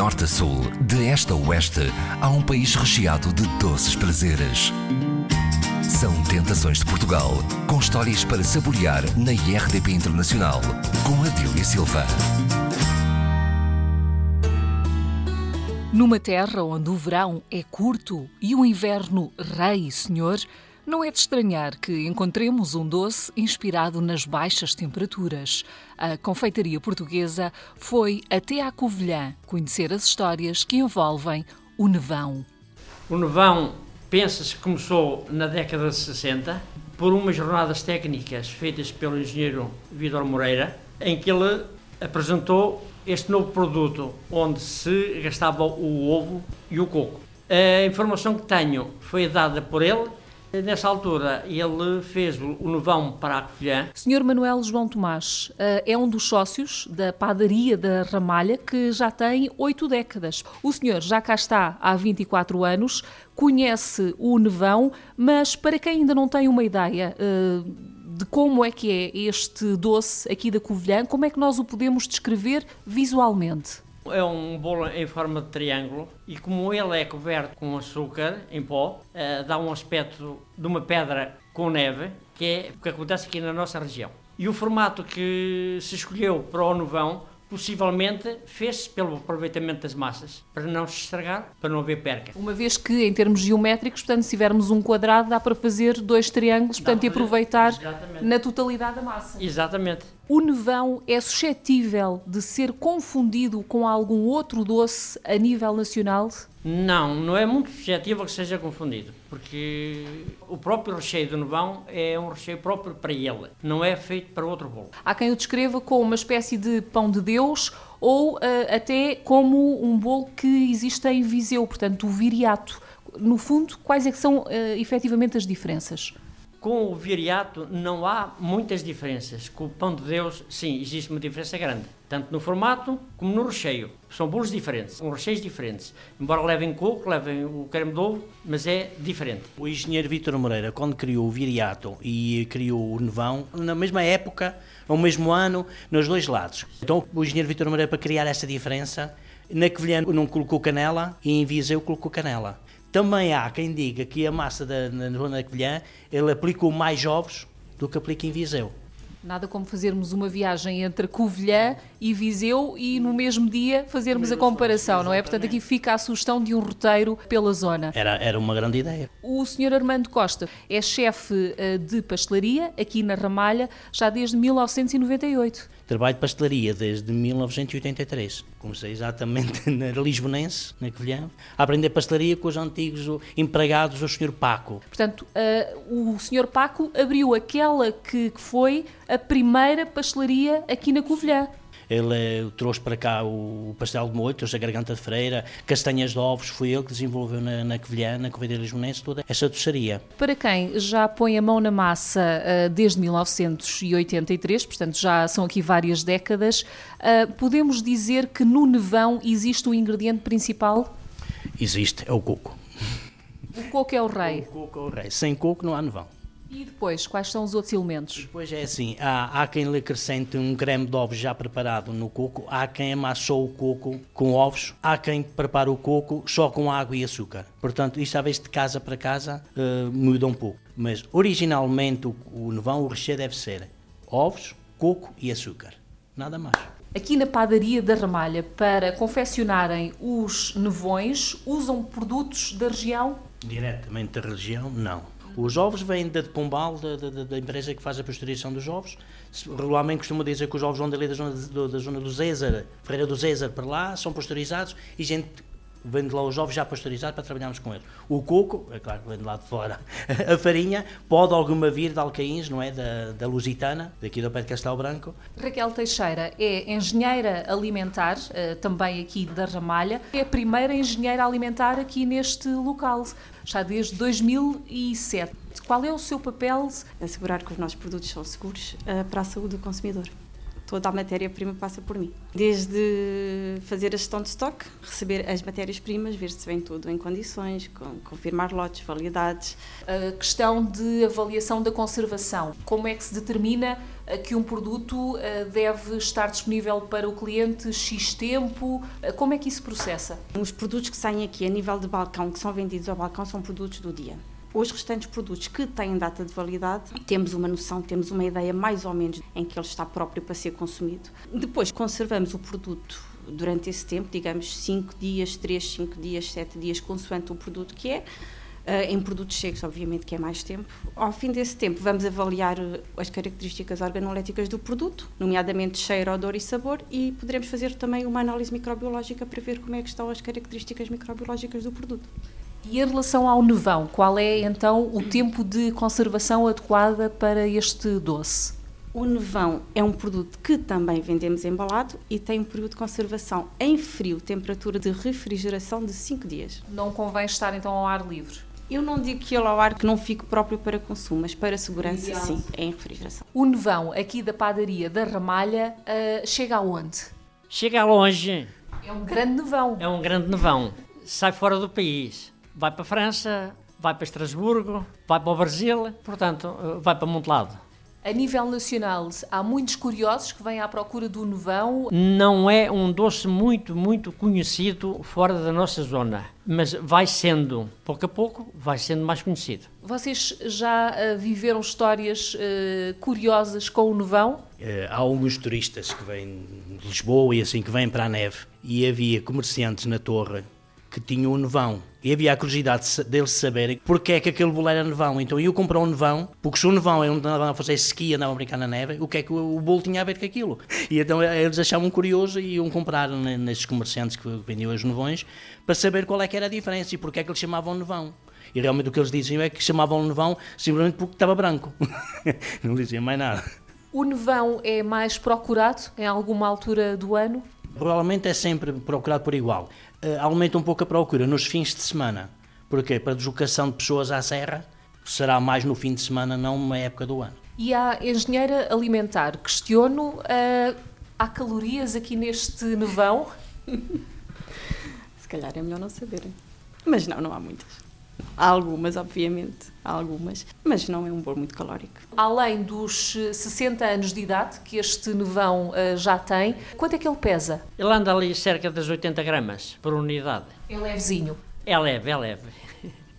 norte a sul, de este a oeste, há um país recheado de doces prazeres. São Tentações de Portugal, com histórias para saborear na IRDP Internacional, com Adília Silva. Numa terra onde o verão é curto e o inverno rei e senhor, não é de estranhar que encontremos um doce inspirado nas baixas temperaturas. A confeitaria portuguesa foi até à Covilhã conhecer as histórias que envolvem o nevão. O nevão, pensa-se que começou na década de 60 por umas jornadas técnicas feitas pelo engenheiro Vidor Moreira, em que ele apresentou este novo produto onde se gastava o ovo e o coco. A informação que tenho foi dada por ele Nessa altura, ele fez o nevão para a Covilhã. Senhor Manuel João Tomás eh, é um dos sócios da padaria da Ramalha, que já tem oito décadas. O senhor já cá está há 24 anos, conhece o nevão, mas para quem ainda não tem uma ideia eh, de como é que é este doce aqui da Covilhã, como é que nós o podemos descrever visualmente? É um bolo em forma de triângulo e como ele é coberto com açúcar em pó, uh, dá um aspecto de uma pedra com neve, que é o que acontece aqui na nossa região. E o formato que se escolheu para o novão possivelmente fez-se pelo aproveitamento das massas, para não se estragar, para não haver perca. Uma vez que, em termos geométricos, portanto, se tivermos um quadrado, dá para fazer dois triângulos, portanto, e aproveitar Exatamente. na totalidade da massa. Exatamente. O nevão é suscetível de ser confundido com algum outro doce a nível nacional? Não, não é muito suscetível que seja confundido, porque o próprio recheio do nevão é um recheio próprio para ele, não é feito para outro bolo. Há quem o descreva como uma espécie de pão de Deus ou uh, até como um bolo que existe em Viseu, portanto, o viriato. No fundo, quais é que são uh, efetivamente as diferenças? Com o viriato não há muitas diferenças. Com o pão de Deus, sim, existe uma diferença grande. Tanto no formato como no recheio. São bolos diferentes, são recheios diferentes. Embora levem coco, levem o creme de ovo, mas é diferente. O engenheiro Vítor Moreira, quando criou o viriato e criou o nevão, na mesma época, no mesmo ano, nos dois lados. Então o engenheiro Vítor Moreira, para criar essa diferença, na Covilhã não colocou canela e em Viseu colocou canela. Também há quem diga que a massa da da Covilhã, ele aplicou mais ovos do que aplica em Viseu. Nada como fazermos uma viagem entre Covilhã e Viseu e no mesmo dia fazermos a comparação, não é? Portanto, aqui fica a sugestão de um roteiro pela zona. Era, era uma grande ideia. O Sr. Armando Costa é chefe eh, de pastelaria aqui na Ramalha já desde 1998. Trabalho de pastelaria desde 1983. Comecei exatamente na Lisbonense, na Covilhã, a aprender pastelaria com os antigos empregados do Sr. Paco. Portanto, uh, o Sr. Paco abriu aquela que, que foi a primeira pastelaria aqui na Covilhã. Ele eh, trouxe para cá o pastel de trouxe a garganta de freira, castanhas de ovos, foi ele que desenvolveu na, na Covilhã, na Covilhã Lisbonense, toda essa doçaria. Para quem já põe a mão na massa uh, desde 1983, portanto já são aqui várias décadas, uh, podemos dizer que no nevão existe o ingrediente principal? Existe, é o coco. O coco é o rei. O coco é o rei. Sem coco não há nevão. E depois, quais são os outros elementos? Depois é assim, há, há quem lhe acrescente um creme de ovos já preparado no coco, há quem amassou o coco com ovos, há quem prepara o coco só com água e açúcar. Portanto, isto às vezes de casa para casa uh, muda um pouco. Mas originalmente o, o nevão, o recheio deve ser ovos, coco e açúcar. Nada mais. Aqui na padaria da Ramalha, para confeccionarem os nevões, usam produtos da região? Diretamente da região, não os ovos vêm de Pombal, da, da, da, empresa que faz a pasteurização dos ovos. Regularmente costuma dizer que os ovos vão dali da zona, do, da zona do Zézer, Ferreira do Zézer para lá, são pasteurizados e gente vende lá os ovos já pasteurizados para trabalharmos com eles. O coco, é claro que vem de lá de fora. A farinha pode alguma vir de Alcaíns, não é? Da, da Lusitana, daqui do pé de Castelo Branco. Raquel Teixeira é engenheira alimentar, eh, também aqui da Ramalha. É a primeira engenheira alimentar aqui neste local, já desde 2007. Qual é o seu papel? Assegurar que os nossos produtos são seguros eh, para a saúde do consumidor toda a matéria-prima passa por mim. Desde fazer a gestão de estoque, receber as matérias-primas, ver se vem tudo em condições, confirmar lotes, validades. A questão de avaliação da conservação, como é que se determina eh, que um produto eh, deve estar disponível para o cliente X tempo? Eh, como é que isso processa? Os produtos que saem aqui a nível de balcão, que são vendidos ao balcão, são produtos do dia. Os restantes produtos que têm data de validade, temos uma noção, temos uma ideia mais ou menos em que ele está próprio para ser consumido. Depois conservamos o produto durante esse tempo, digamos 5 dias, 3, 5 dias, 7 dias, consoante o produto que é. Uh, em produtos secos, obviamente, que é mais tempo. Ao fim desse tempo, vamos avaliar eh, as características organoléticas do produto, nomeadamente cheiro, odor e sabor, e poderemos fazer também uma análise microbiológica para ver como é que estão as características microbiológicas do produto. E em relação ao nevão, qual é então o tempo de conservação adequada para este doce? O nevão é um produto que também vendemos embalado e tem um período de conservação em frio, temperatura de refrigeração de 5 dias. Não convém estar então ao ar livre? Eu não digo que ele ao ar que não fique próprio para consumo, mas para segurança Ideal. sim, é em refrigeração. O nevão aqui da padaria da Ramalha uh, chega aonde? Chega longe. É um grande nevão. É um grande nevão. Sai fora do país vai para a França, vai para Estrasburgo, vai para o Brasil, portanto, eh, vai para muito lado. A nível nacional, há muitos curiosos que vêm à procura do nevão. Não é um doce muito, muito conhecido fora da nossa zona, mas vai sendo, pouco a pouco, vai sendo mais conhecido. Vocês já uh, viveram histórias uh, curiosas com o nevão? Uh, há alguns turistas que vêm de Lisboa e assim que vêm para a neve e havia comerciantes na torre que tinham o nevão. E havia a curiosidade deles saberem porque é que aquele bolo era nevão. Então eu comprei um nevão, porque se o nevão é onde andavam a fazer esqui, andavam a brincar na neve, o que é que o bolo tinha a ver com aquilo? E então eh, eles achavam curioso e iam comprar nestes comerciantes que vendiam os nevões para saber qual é que era a diferença e porque é que eles chamavam nevão. E realmente o que eles diziam é que chamavam nevão simplesmente porque estava branco. Não diziam mais nada. O nevão é mais procurado em alguma altura do ano? Provavelmente é sempre procurado por igual. Uh, aumenta um pouco a procura nos fins de semana. Porquê? Para a deslocação de pessoas à serra, será mais no fim de semana, não numa época do ano. E a engenheira alimentar, questiono, uh, há calorias aqui neste nevão? Se calhar é melhor não saberem. Mas não, não há muitas. Há algumas, obviamente, há algumas, mas não é um bolo muito calórico. Além dos 60 eh, anos de idade que este nevão uh, já tem, quanto é que ele pesa? Ele anda ali cerca das 80 gramas por unidade. É levezinho? É leve, é leve.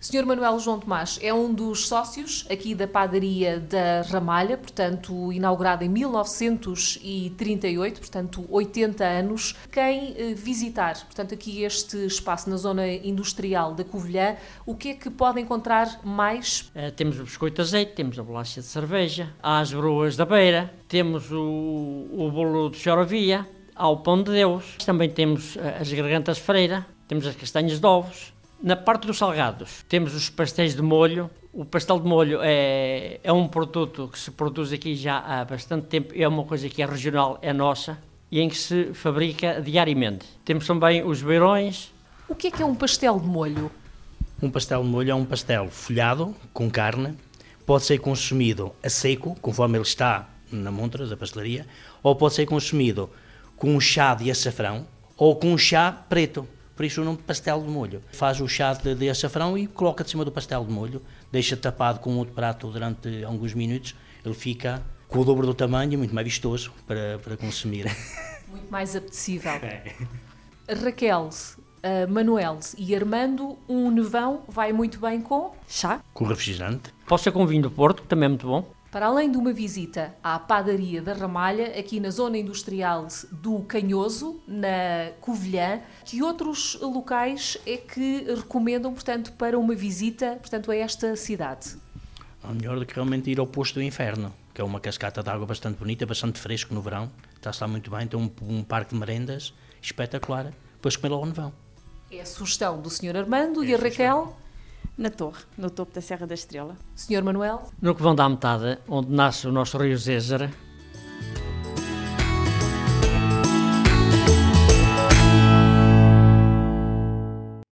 Sr. Manuel João Tomás é um dos sócios aqui da padaria da Ramalha, portanto, inaugurada em 1938, portanto, 80 anos. Quem eh, visitar, portanto, aqui este espaço na zona industrial da Covilhã, o que é que pode encontrar mais? Uh, temos o biscoito de azeite, temos a bolacha de cerveja, há as broas da beira, temos o, o bolo de chorovia, há o pão de Deus, também temos eh, as gargantas freira, temos as castanhas de ovos, na parte dos salgados, temos os pastéis de molho. O pastel de molho é, é um produto que se produz aqui já há bastante tempo, é uma coisa que é regional, é nossa, e em que se fabrica diariamente. Temos também os beirões. O que é que é um pastel de molho? Um pastel de molho é um pastel folhado, com carne, pode ser consumido a seco, conforme ele está na montra da pastelaria, ou pode ser consumido com um chá de açafrão ou com um chá preto por isso o nome de pastel de molho. Faz o chá de, de açafrão e coloca de cima do pastel de molho, deixa tapado com outro prato durante alguns minutos, ele fica com o dobro do tamanho e muito mais vistoso para, para consumir. Muito mais apetecível. É. Raquel, uh, Manuel e Armando, um nevão vai muito bem com chá. Com refrigerante. Pode ser com vinho do Porto, que também é muito bom. Para além de uma visita à padaria da Ramalha, aqui na zona industrial do Canhoso, na Covilhã, que outros locais é que recomendam, portanto, para uma visita, portanto, a esta cidade? É melhor do que realmente ir ao Posto do Inferno, que é uma cascata de água bastante bonita, bastante fresco no verão, está-se lá muito bem, tem um, um parque de merendas espetacular, depois comer lá ao nevão. É a sugestão do Sr. Armando é e a Raquel? Na torre, no topo da Serra da Estrela. Senhor Manuel? No que vão dar metade, onde nasce o nosso rio Zézara,